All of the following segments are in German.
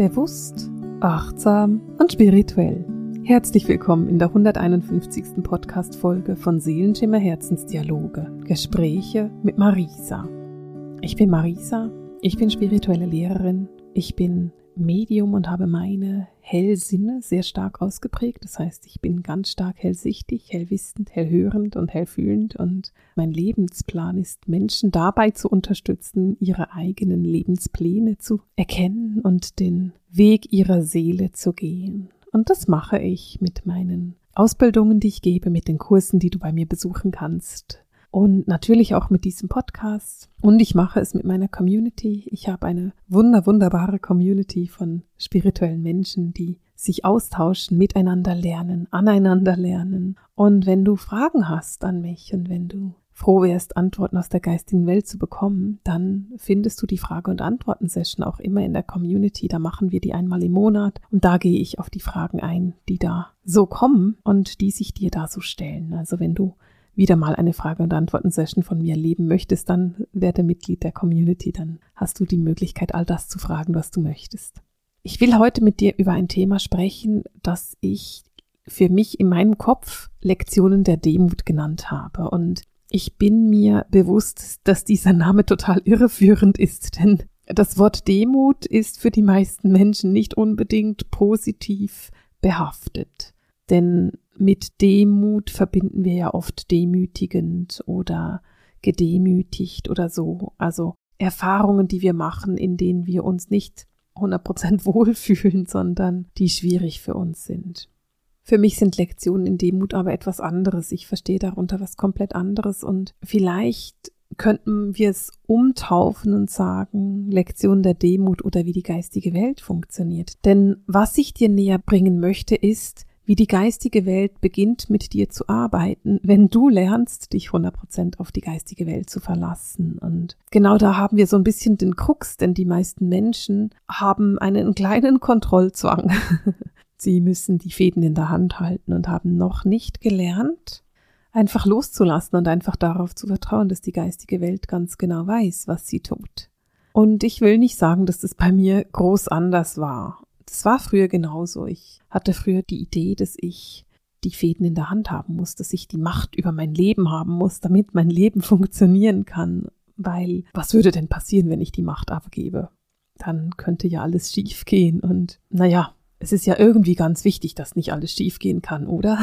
Bewusst, achtsam und spirituell. Herzlich willkommen in der 151. Podcast-Folge von Seelenschimmer Herzensdialoge. Gespräche mit Marisa. Ich bin Marisa, ich bin spirituelle Lehrerin, ich bin Medium und habe meine Hellsinne sehr stark ausgeprägt. Das heißt, ich bin ganz stark hellsichtig, hellwissend, hellhörend und hellfühlend und mein Lebensplan ist, Menschen dabei zu unterstützen, ihre eigenen Lebenspläne zu erkennen und den Weg ihrer Seele zu gehen. Und das mache ich mit meinen Ausbildungen, die ich gebe, mit den Kursen, die du bei mir besuchen kannst, und natürlich auch mit diesem Podcast. Und ich mache es mit meiner Community. Ich habe eine wunder, wunderbare Community von spirituellen Menschen, die sich austauschen, miteinander lernen, aneinander lernen. Und wenn du Fragen hast an mich und wenn du froh wärst, Antworten aus der geistigen Welt zu bekommen, dann findest du die Frage- und Antworten-Session auch immer in der Community. Da machen wir die einmal im Monat und da gehe ich auf die Fragen ein, die da so kommen und die sich dir da so stellen. Also wenn du wieder mal eine Frage- und Antworten-Session von mir erleben möchtest, dann werde Mitglied der Community, dann hast du die Möglichkeit, all das zu fragen, was du möchtest. Ich will heute mit dir über ein Thema sprechen, das ich für mich in meinem Kopf Lektionen der Demut genannt habe. Und ich bin mir bewusst, dass dieser Name total irreführend ist, denn das Wort Demut ist für die meisten Menschen nicht unbedingt positiv behaftet. Denn mit Demut verbinden wir ja oft demütigend oder gedemütigt oder so. Also Erfahrungen, die wir machen, in denen wir uns nicht 100% wohlfühlen, sondern die schwierig für uns sind. Für mich sind Lektionen in Demut aber etwas anderes. Ich verstehe darunter was komplett anderes und vielleicht könnten wir es umtaufen und sagen, Lektion der Demut oder wie die geistige Welt funktioniert. Denn was ich dir näher bringen möchte, ist, wie die geistige Welt beginnt mit dir zu arbeiten, wenn du lernst, dich 100% auf die geistige Welt zu verlassen. Und genau da haben wir so ein bisschen den Krux, denn die meisten Menschen haben einen kleinen Kontrollzwang. Sie müssen die Fäden in der Hand halten und haben noch nicht gelernt, einfach loszulassen und einfach darauf zu vertrauen, dass die geistige Welt ganz genau weiß, was sie tut. Und ich will nicht sagen, dass das bei mir groß anders war. Das war früher genauso. Ich hatte früher die Idee, dass ich die Fäden in der Hand haben muss, dass ich die Macht über mein Leben haben muss, damit mein Leben funktionieren kann. Weil was würde denn passieren, wenn ich die Macht abgebe? Dann könnte ja alles schief gehen. Und naja, es ist ja irgendwie ganz wichtig, dass nicht alles schief gehen kann, oder?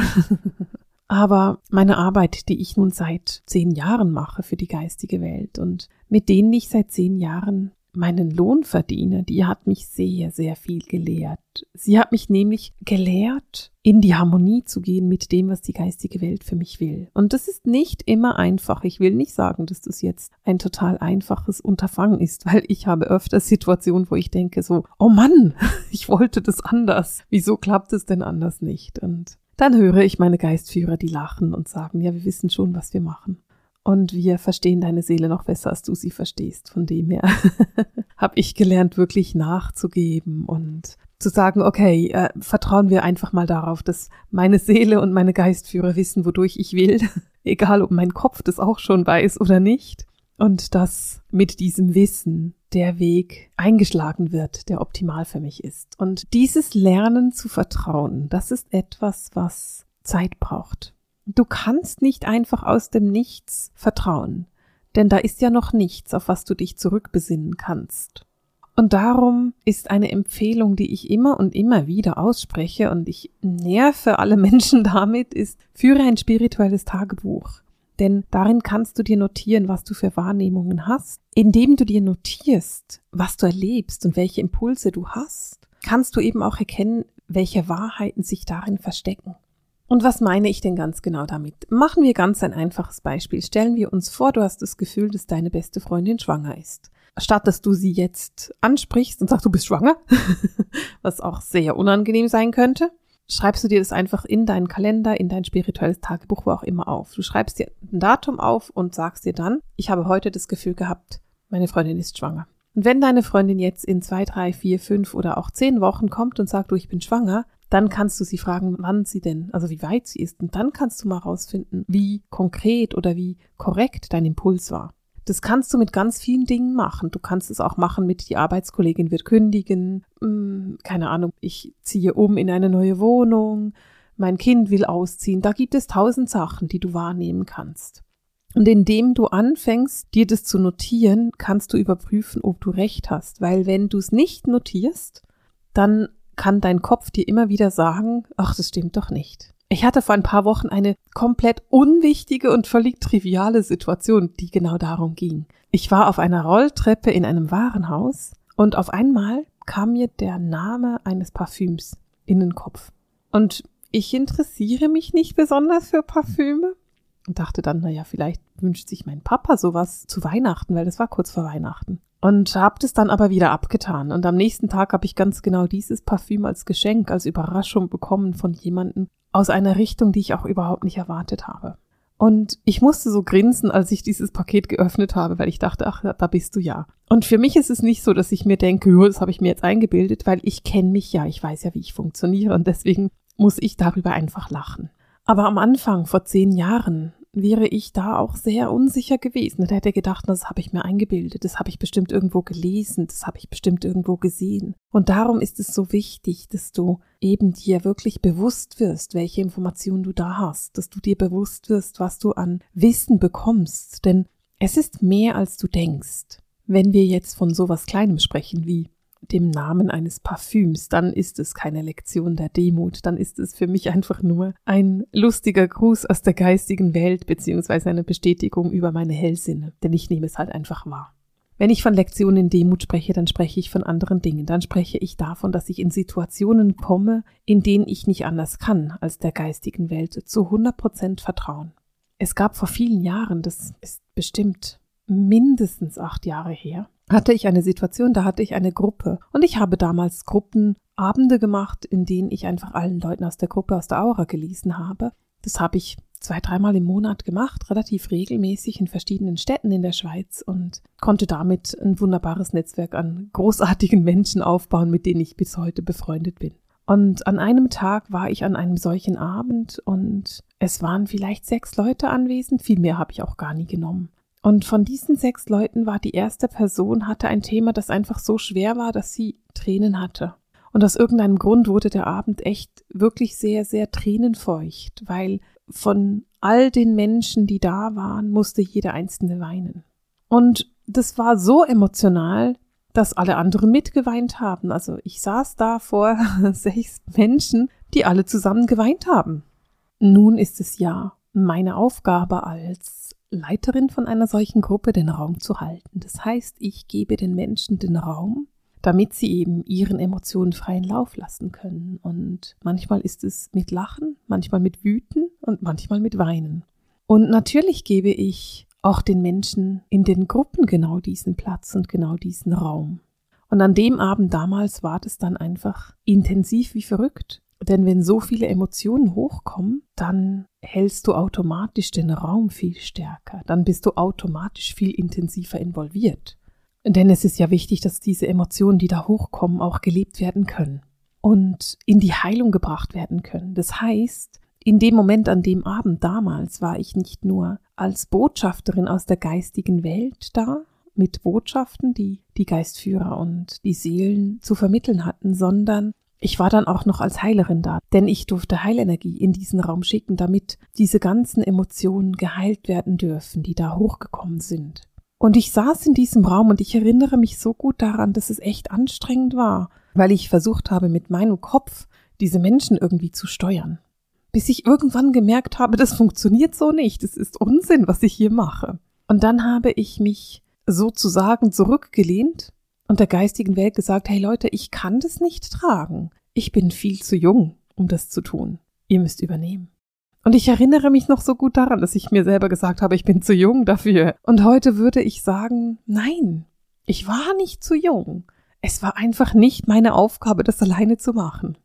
Aber meine Arbeit, die ich nun seit zehn Jahren mache für die geistige Welt und mit denen ich seit zehn Jahren meinen Lohn verdiene, die hat mich sehr, sehr viel gelehrt. Sie hat mich nämlich gelehrt, in die Harmonie zu gehen mit dem, was die geistige Welt für mich will. Und das ist nicht immer einfach. Ich will nicht sagen, dass das jetzt ein total einfaches Unterfangen ist, weil ich habe öfter Situationen, wo ich denke so, oh Mann, ich wollte das anders. Wieso klappt es denn anders nicht? Und dann höre ich meine Geistführer, die lachen und sagen, ja, wir wissen schon, was wir machen. Und wir verstehen deine Seele noch besser, als du sie verstehst. Von dem her habe ich gelernt, wirklich nachzugeben und zu sagen, okay, äh, vertrauen wir einfach mal darauf, dass meine Seele und meine Geistführer wissen, wodurch ich will, egal ob mein Kopf das auch schon weiß oder nicht. Und dass mit diesem Wissen der Weg eingeschlagen wird, der optimal für mich ist. Und dieses Lernen zu vertrauen, das ist etwas, was Zeit braucht. Du kannst nicht einfach aus dem Nichts vertrauen, denn da ist ja noch nichts, auf was du dich zurückbesinnen kannst. Und darum ist eine Empfehlung, die ich immer und immer wieder ausspreche und ich nerve alle Menschen damit, ist, führe ein spirituelles Tagebuch. Denn darin kannst du dir notieren, was du für Wahrnehmungen hast. Indem du dir notierst, was du erlebst und welche Impulse du hast, kannst du eben auch erkennen, welche Wahrheiten sich darin verstecken. Und was meine ich denn ganz genau damit? Machen wir ganz ein einfaches Beispiel. Stellen wir uns vor, du hast das Gefühl, dass deine beste Freundin schwanger ist. Statt dass du sie jetzt ansprichst und sagst, du bist schwanger, was auch sehr unangenehm sein könnte, schreibst du dir das einfach in deinen Kalender, in dein spirituelles Tagebuch, wo auch immer auf. Du schreibst dir ein Datum auf und sagst dir dann, ich habe heute das Gefühl gehabt, meine Freundin ist schwanger. Und wenn deine Freundin jetzt in zwei, drei, vier, fünf oder auch zehn Wochen kommt und sagt, du, ich bin schwanger, dann kannst du sie fragen, wann sie denn, also wie weit sie ist. Und dann kannst du mal rausfinden, wie konkret oder wie korrekt dein Impuls war. Das kannst du mit ganz vielen Dingen machen. Du kannst es auch machen mit die Arbeitskollegin wird kündigen, hm, keine Ahnung, ich ziehe um in eine neue Wohnung, mein Kind will ausziehen. Da gibt es tausend Sachen, die du wahrnehmen kannst. Und indem du anfängst, dir das zu notieren, kannst du überprüfen, ob du recht hast. Weil wenn du es nicht notierst, dann kann dein Kopf dir immer wieder sagen, ach, das stimmt doch nicht. Ich hatte vor ein paar Wochen eine komplett unwichtige und völlig triviale Situation, die genau darum ging. Ich war auf einer Rolltreppe in einem Warenhaus und auf einmal kam mir der Name eines Parfüms in den Kopf. Und ich interessiere mich nicht besonders für Parfüme und dachte dann, naja, vielleicht wünscht sich mein Papa sowas zu Weihnachten, weil das war kurz vor Weihnachten. Und habe das dann aber wieder abgetan. Und am nächsten Tag habe ich ganz genau dieses Parfüm als Geschenk, als Überraschung bekommen von jemandem, aus einer Richtung, die ich auch überhaupt nicht erwartet habe. Und ich musste so grinsen, als ich dieses Paket geöffnet habe, weil ich dachte, ach, da bist du ja. Und für mich ist es nicht so, dass ich mir denke, jo, das habe ich mir jetzt eingebildet, weil ich kenne mich ja, ich weiß ja, wie ich funktioniere und deswegen muss ich darüber einfach lachen. Aber am Anfang, vor zehn Jahren, wäre ich da auch sehr unsicher gewesen und hätte gedacht, das habe ich mir eingebildet, das habe ich bestimmt irgendwo gelesen, das habe ich bestimmt irgendwo gesehen. Und darum ist es so wichtig, dass du eben dir wirklich bewusst wirst, welche Informationen du da hast, dass du dir bewusst wirst, was du an Wissen bekommst, denn es ist mehr als du denkst. Wenn wir jetzt von sowas Kleinem sprechen wie dem Namen eines Parfüms, dann ist es keine Lektion der Demut, dann ist es für mich einfach nur ein lustiger Gruß aus der geistigen Welt beziehungsweise eine Bestätigung über meine Hellsinne, denn ich nehme es halt einfach wahr. Wenn ich von Lektionen Demut spreche, dann spreche ich von anderen Dingen. Dann spreche ich davon, dass ich in Situationen komme, in denen ich nicht anders kann, als der geistigen Welt zu 100 Prozent vertrauen. Es gab vor vielen Jahren, das ist bestimmt mindestens acht Jahre her, hatte ich eine Situation, da hatte ich eine Gruppe. Und ich habe damals Gruppenabende gemacht, in denen ich einfach allen Leuten aus der Gruppe, aus der Aura gelesen habe. Das habe ich zwei, dreimal im Monat gemacht, relativ regelmäßig in verschiedenen Städten in der Schweiz und konnte damit ein wunderbares Netzwerk an großartigen Menschen aufbauen, mit denen ich bis heute befreundet bin. Und an einem Tag war ich an einem solchen Abend und es waren vielleicht sechs Leute anwesend, viel mehr habe ich auch gar nie genommen. Und von diesen sechs Leuten war die erste Person, hatte ein Thema, das einfach so schwer war, dass sie Tränen hatte. Und aus irgendeinem Grund wurde der Abend echt wirklich sehr, sehr tränenfeucht, weil von all den Menschen, die da waren, musste jeder einzelne weinen. Und das war so emotional, dass alle anderen mitgeweint haben. Also ich saß da vor sechs Menschen, die alle zusammen geweint haben. Nun ist es ja meine Aufgabe als Leiterin von einer solchen Gruppe den Raum zu halten. Das heißt, ich gebe den Menschen den Raum, damit sie eben ihren Emotionen freien Lauf lassen können. Und manchmal ist es mit Lachen, manchmal mit Wüten und manchmal mit Weinen. Und natürlich gebe ich auch den Menschen in den Gruppen genau diesen Platz und genau diesen Raum. Und an dem Abend damals war das dann einfach intensiv wie verrückt. Denn wenn so viele Emotionen hochkommen, dann hältst du automatisch den Raum viel stärker, dann bist du automatisch viel intensiver involviert. Denn es ist ja wichtig, dass diese Emotionen, die da hochkommen, auch gelebt werden können und in die Heilung gebracht werden können. Das heißt, in dem Moment, an dem Abend damals, war ich nicht nur als Botschafterin aus der geistigen Welt da, mit Botschaften, die die Geistführer und die Seelen zu vermitteln hatten, sondern ich war dann auch noch als Heilerin da, denn ich durfte Heilenergie in diesen Raum schicken, damit diese ganzen Emotionen geheilt werden dürfen, die da hochgekommen sind. Und ich saß in diesem Raum und ich erinnere mich so gut daran, dass es echt anstrengend war, weil ich versucht habe, mit meinem Kopf diese Menschen irgendwie zu steuern. Bis ich irgendwann gemerkt habe, das funktioniert so nicht, es ist Unsinn, was ich hier mache. Und dann habe ich mich sozusagen zurückgelehnt und der geistigen Welt gesagt, hey Leute, ich kann das nicht tragen. Ich bin viel zu jung, um das zu tun. Ihr müsst übernehmen. Und ich erinnere mich noch so gut daran, dass ich mir selber gesagt habe, ich bin zu jung dafür. Und heute würde ich sagen, nein, ich war nicht zu jung. Es war einfach nicht meine Aufgabe, das alleine zu machen.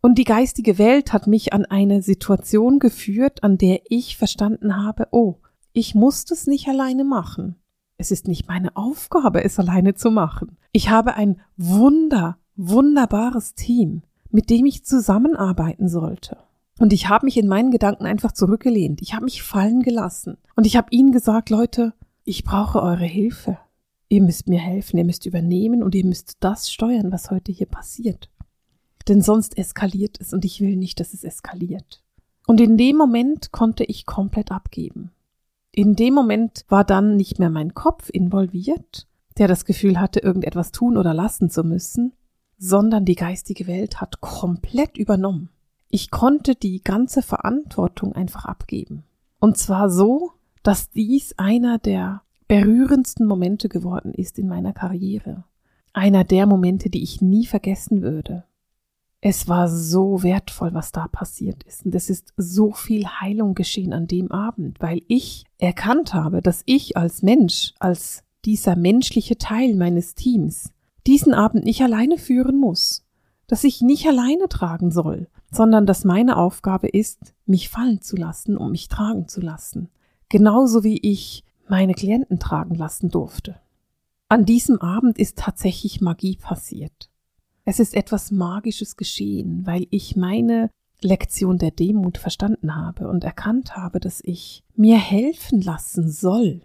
Und die geistige Welt hat mich an eine Situation geführt, an der ich verstanden habe, oh, ich muss das nicht alleine machen. Es ist nicht meine Aufgabe, es alleine zu machen. Ich habe ein wunder, wunderbares Team, mit dem ich zusammenarbeiten sollte. Und ich habe mich in meinen Gedanken einfach zurückgelehnt. Ich habe mich fallen gelassen. Und ich habe ihnen gesagt, Leute, ich brauche eure Hilfe. Ihr müsst mir helfen, ihr müsst übernehmen und ihr müsst das steuern, was heute hier passiert. Denn sonst eskaliert es und ich will nicht, dass es eskaliert. Und in dem Moment konnte ich komplett abgeben. In dem Moment war dann nicht mehr mein Kopf involviert, der das Gefühl hatte, irgendetwas tun oder lassen zu müssen, sondern die geistige Welt hat komplett übernommen. Ich konnte die ganze Verantwortung einfach abgeben. Und zwar so, dass dies einer der berührendsten Momente geworden ist in meiner Karriere. Einer der Momente, die ich nie vergessen würde. Es war so wertvoll, was da passiert ist. Und es ist so viel Heilung geschehen an dem Abend, weil ich erkannt habe, dass ich als Mensch, als dieser menschliche Teil meines Teams, diesen Abend nicht alleine führen muss, dass ich nicht alleine tragen soll, sondern dass meine Aufgabe ist, mich fallen zu lassen und mich tragen zu lassen. Genauso wie ich meine Klienten tragen lassen durfte. An diesem Abend ist tatsächlich Magie passiert. Es ist etwas Magisches geschehen, weil ich meine Lektion der Demut verstanden habe und erkannt habe, dass ich mir helfen lassen soll,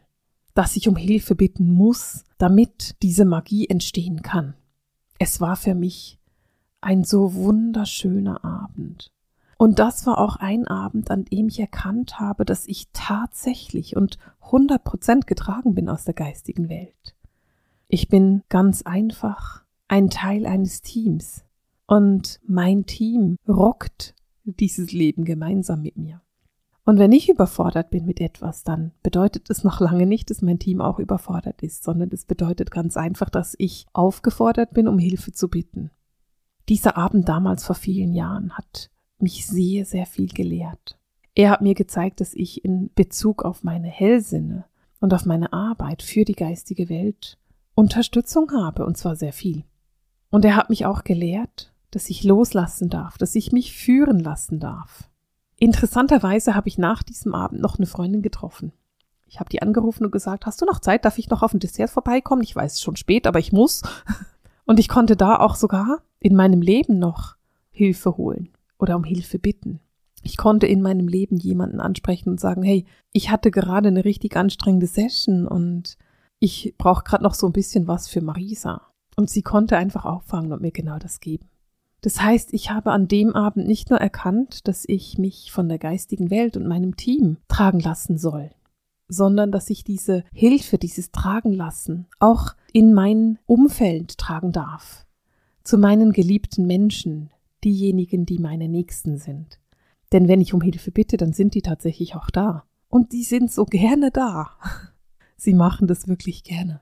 dass ich um Hilfe bitten muss, damit diese Magie entstehen kann. Es war für mich ein so wunderschöner Abend. Und das war auch ein Abend, an dem ich erkannt habe, dass ich tatsächlich und hundert Prozent getragen bin aus der geistigen Welt. Ich bin ganz einfach ein Teil eines Teams. Und mein Team rockt dieses Leben gemeinsam mit mir. Und wenn ich überfordert bin mit etwas, dann bedeutet es noch lange nicht, dass mein Team auch überfordert ist, sondern es bedeutet ganz einfach, dass ich aufgefordert bin, um Hilfe zu bitten. Dieser Abend damals vor vielen Jahren hat mich sehr, sehr viel gelehrt. Er hat mir gezeigt, dass ich in Bezug auf meine Hellsinne und auf meine Arbeit für die geistige Welt Unterstützung habe, und zwar sehr viel. Und er hat mich auch gelehrt, dass ich loslassen darf, dass ich mich führen lassen darf. Interessanterweise habe ich nach diesem Abend noch eine Freundin getroffen. Ich habe die angerufen und gesagt, hast du noch Zeit? Darf ich noch auf ein Dessert vorbeikommen? Ich weiß es schon spät, aber ich muss. Und ich konnte da auch sogar in meinem Leben noch Hilfe holen oder um Hilfe bitten. Ich konnte in meinem Leben jemanden ansprechen und sagen, hey, ich hatte gerade eine richtig anstrengende Session und ich brauche gerade noch so ein bisschen was für Marisa. Und sie konnte einfach auffangen und mir genau das geben. Das heißt, ich habe an dem Abend nicht nur erkannt, dass ich mich von der geistigen Welt und meinem Team tragen lassen soll, sondern dass ich diese Hilfe, dieses Tragen lassen auch in mein Umfeld tragen darf. Zu meinen geliebten Menschen, diejenigen, die meine Nächsten sind. Denn wenn ich um Hilfe bitte, dann sind die tatsächlich auch da. Und die sind so gerne da. Sie machen das wirklich gerne.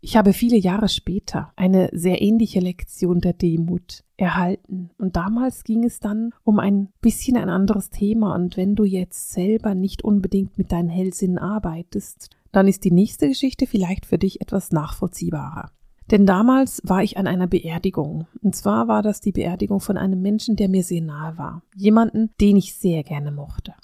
Ich habe viele Jahre später eine sehr ähnliche Lektion der Demut erhalten. Und damals ging es dann um ein bisschen ein anderes Thema. Und wenn du jetzt selber nicht unbedingt mit deinen Hellsinnen arbeitest, dann ist die nächste Geschichte vielleicht für dich etwas nachvollziehbarer. Denn damals war ich an einer Beerdigung. Und zwar war das die Beerdigung von einem Menschen, der mir sehr nahe war. Jemanden, den ich sehr gerne mochte.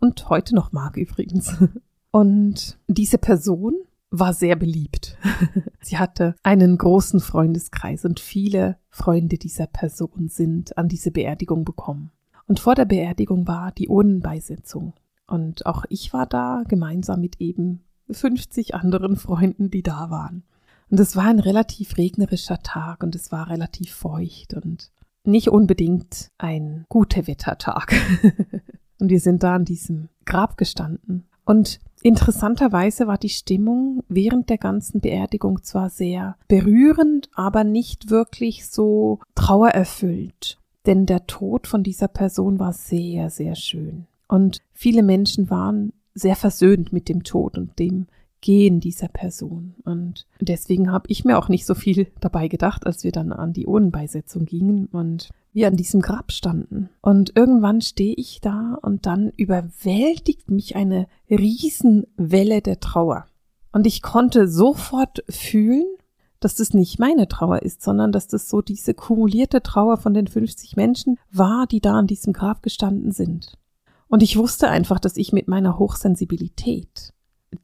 Und heute noch mag übrigens. Und diese Person war sehr beliebt. Sie hatte einen großen Freundeskreis und viele Freunde dieser Person sind an diese Beerdigung bekommen. Und vor der Beerdigung war die Urnenbeisetzung. Und auch ich war da gemeinsam mit eben 50 anderen Freunden, die da waren. Und es war ein relativ regnerischer Tag und es war relativ feucht und nicht unbedingt ein guter Wettertag. und wir sind da an diesem Grab gestanden. Und Interessanterweise war die Stimmung während der ganzen Beerdigung zwar sehr berührend, aber nicht wirklich so trauererfüllt. Denn der Tod von dieser Person war sehr, sehr schön. Und viele Menschen waren sehr versöhnt mit dem Tod und dem Gehen dieser Person. Und deswegen habe ich mir auch nicht so viel dabei gedacht, als wir dann an die Urnenbeisetzung gingen und wir an diesem Grab standen. Und irgendwann stehe ich da und dann überwältigt mich eine Riesenwelle der Trauer. Und ich konnte sofort fühlen, dass das nicht meine Trauer ist, sondern dass das so diese kumulierte Trauer von den 50 Menschen war, die da an diesem Grab gestanden sind. Und ich wusste einfach, dass ich mit meiner Hochsensibilität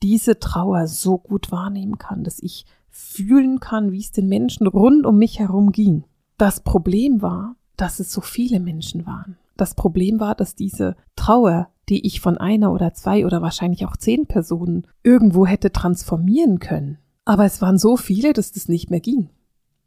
diese Trauer so gut wahrnehmen kann, dass ich fühlen kann, wie es den Menschen rund um mich herum ging. Das Problem war, dass es so viele Menschen waren. Das Problem war, dass diese Trauer die ich von einer oder zwei oder wahrscheinlich auch zehn Personen irgendwo hätte transformieren können. Aber es waren so viele, dass das nicht mehr ging.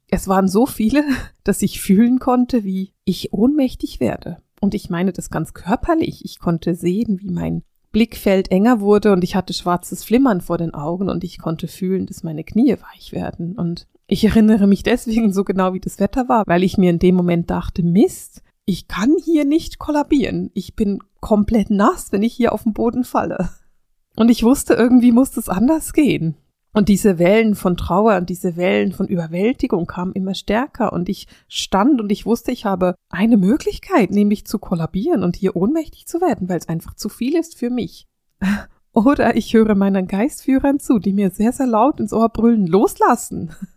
Es waren so viele, dass ich fühlen konnte, wie ich ohnmächtig werde. Und ich meine das ganz körperlich. Ich konnte sehen, wie mein Blickfeld enger wurde und ich hatte schwarzes Flimmern vor den Augen und ich konnte fühlen, dass meine Knie weich werden. Und ich erinnere mich deswegen so genau, wie das Wetter war, weil ich mir in dem Moment dachte, Mist, ich kann hier nicht kollabieren. Ich bin komplett nass, wenn ich hier auf den Boden falle. Und ich wusste, irgendwie muss es anders gehen. Und diese Wellen von Trauer und diese Wellen von Überwältigung kamen immer stärker und ich stand und ich wusste, ich habe eine Möglichkeit, nämlich zu kollabieren und hier ohnmächtig zu werden, weil es einfach zu viel ist für mich. Oder ich höre meinen Geistführern zu, die mir sehr, sehr laut ins Ohr brüllen, loslassen.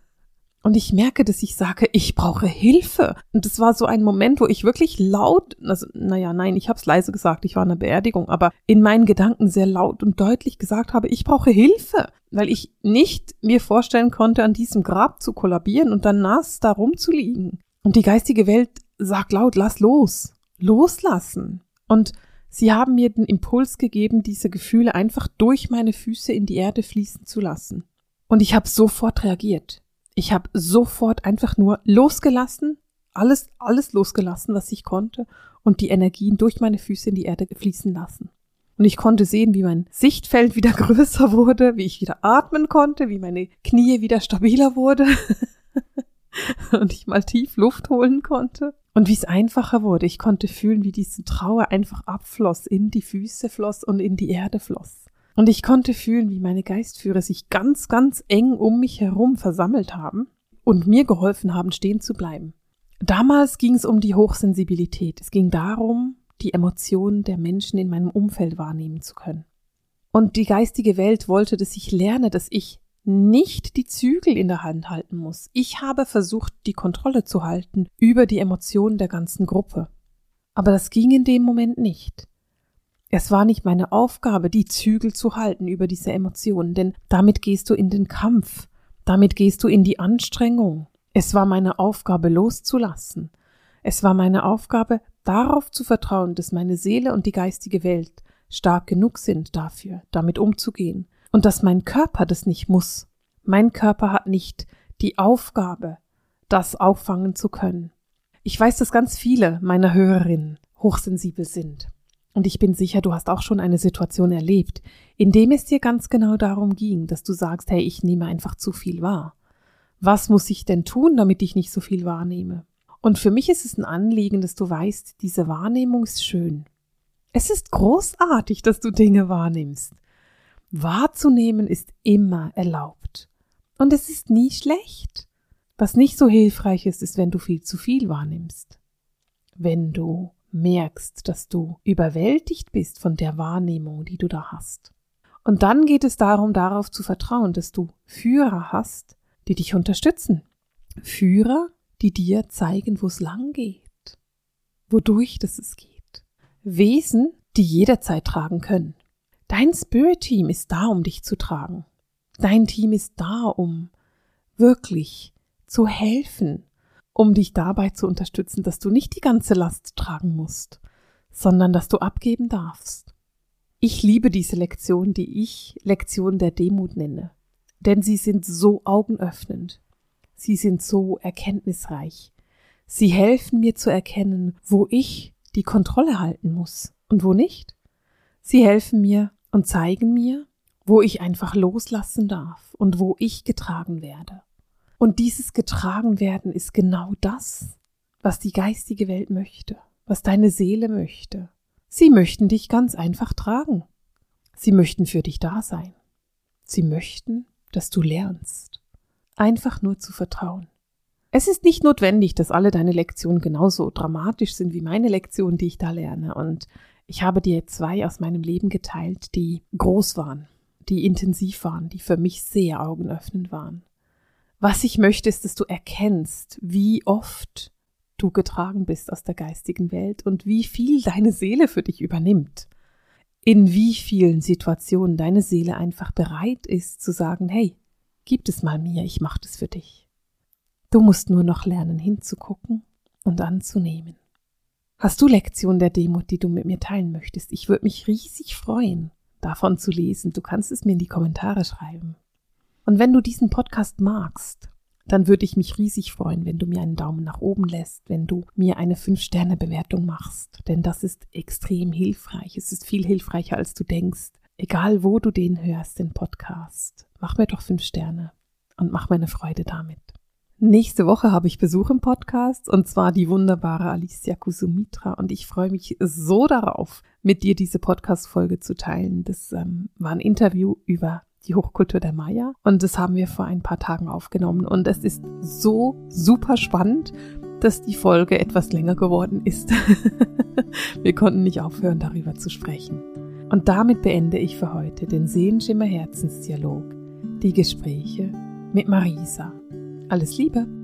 Und ich merke, dass ich sage, ich brauche Hilfe. Und es war so ein Moment, wo ich wirklich laut, also, naja, nein, ich habe es leise gesagt, ich war in einer Beerdigung, aber in meinen Gedanken sehr laut und deutlich gesagt habe, ich brauche Hilfe, weil ich nicht mir vorstellen konnte, an diesem Grab zu kollabieren und dann nass da rumzuliegen. Und die geistige Welt sagt laut, lass los, loslassen. Und sie haben mir den Impuls gegeben, diese Gefühle einfach durch meine Füße in die Erde fließen zu lassen. Und ich habe sofort reagiert. Ich habe sofort einfach nur losgelassen, alles, alles losgelassen, was ich konnte und die Energien durch meine Füße in die Erde fließen lassen. Und ich konnte sehen, wie mein Sichtfeld wieder größer wurde, wie ich wieder atmen konnte, wie meine Knie wieder stabiler wurde und ich mal tief Luft holen konnte. Und wie es einfacher wurde. Ich konnte fühlen, wie diese Trauer einfach abfloss, in die Füße floss und in die Erde floss. Und ich konnte fühlen, wie meine Geistführer sich ganz, ganz eng um mich herum versammelt haben und mir geholfen haben, stehen zu bleiben. Damals ging es um die Hochsensibilität. Es ging darum, die Emotionen der Menschen in meinem Umfeld wahrnehmen zu können. Und die geistige Welt wollte, dass ich lerne, dass ich nicht die Zügel in der Hand halten muss. Ich habe versucht, die Kontrolle zu halten über die Emotionen der ganzen Gruppe. Aber das ging in dem Moment nicht. Es war nicht meine Aufgabe, die Zügel zu halten über diese Emotionen, denn damit gehst du in den Kampf, damit gehst du in die Anstrengung. Es war meine Aufgabe loszulassen. Es war meine Aufgabe, darauf zu vertrauen, dass meine Seele und die geistige Welt stark genug sind dafür, damit umzugehen, und dass mein Körper das nicht muss. Mein Körper hat nicht die Aufgabe, das auffangen zu können. Ich weiß, dass ganz viele meiner Hörerinnen hochsensibel sind. Und ich bin sicher, du hast auch schon eine Situation erlebt, in dem es dir ganz genau darum ging, dass du sagst, hey, ich nehme einfach zu viel wahr. Was muss ich denn tun, damit ich nicht so viel wahrnehme? Und für mich ist es ein Anliegen, dass du weißt, diese Wahrnehmung ist schön. Es ist großartig, dass du Dinge wahrnimmst. Wahrzunehmen ist immer erlaubt. Und es ist nie schlecht. Was nicht so hilfreich ist, ist, wenn du viel zu viel wahrnimmst. Wenn du merkst, dass du überwältigt bist von der Wahrnehmung, die du da hast. Und dann geht es darum, darauf zu vertrauen, dass du Führer hast, die dich unterstützen. Führer, die dir zeigen, wo es lang geht, wodurch das es geht. Wesen, die jederzeit tragen können. Dein Spirit-Team ist da, um dich zu tragen. Dein Team ist da, um wirklich zu helfen, um dich dabei zu unterstützen, dass du nicht die ganze Last tragen musst, sondern dass du abgeben darfst. Ich liebe diese Lektion, die ich Lektion der Demut nenne, denn sie sind so augenöffnend, sie sind so erkenntnisreich, sie helfen mir zu erkennen, wo ich die Kontrolle halten muss und wo nicht. Sie helfen mir und zeigen mir, wo ich einfach loslassen darf und wo ich getragen werde. Und dieses getragen werden ist genau das, was die geistige Welt möchte, was deine Seele möchte. Sie möchten dich ganz einfach tragen. Sie möchten für dich da sein. Sie möchten, dass du lernst. Einfach nur zu vertrauen. Es ist nicht notwendig, dass alle deine Lektionen genauso dramatisch sind wie meine Lektionen, die ich da lerne. Und ich habe dir zwei aus meinem Leben geteilt, die groß waren, die intensiv waren, die für mich sehr augenöffnend waren. Was ich möchte, ist, dass du erkennst, wie oft du getragen bist aus der geistigen Welt und wie viel deine Seele für dich übernimmt. In wie vielen Situationen deine Seele einfach bereit ist zu sagen, hey, gib es mal mir, ich mach das für dich. Du musst nur noch lernen hinzugucken und anzunehmen. Hast du Lektionen der Demut, die du mit mir teilen möchtest? Ich würde mich riesig freuen, davon zu lesen. Du kannst es mir in die Kommentare schreiben. Und wenn du diesen Podcast magst, dann würde ich mich riesig freuen, wenn du mir einen Daumen nach oben lässt, wenn du mir eine 5-Sterne-Bewertung machst. Denn das ist extrem hilfreich. Es ist viel hilfreicher, als du denkst. Egal, wo du den hörst, den Podcast. Mach mir doch 5 Sterne und mach mir eine Freude damit. Nächste Woche habe ich Besuch im Podcast und zwar die wunderbare Alicia Kusumitra und ich freue mich so darauf, mit dir diese Podcast-Folge zu teilen. Das ähm, war ein Interview über die Hochkultur der Maya. Und das haben wir vor ein paar Tagen aufgenommen. Und es ist so super spannend, dass die Folge etwas länger geworden ist. wir konnten nicht aufhören, darüber zu sprechen. Und damit beende ich für heute den Sehenschimmer Herzensdialog, die Gespräche mit Marisa. Alles Liebe!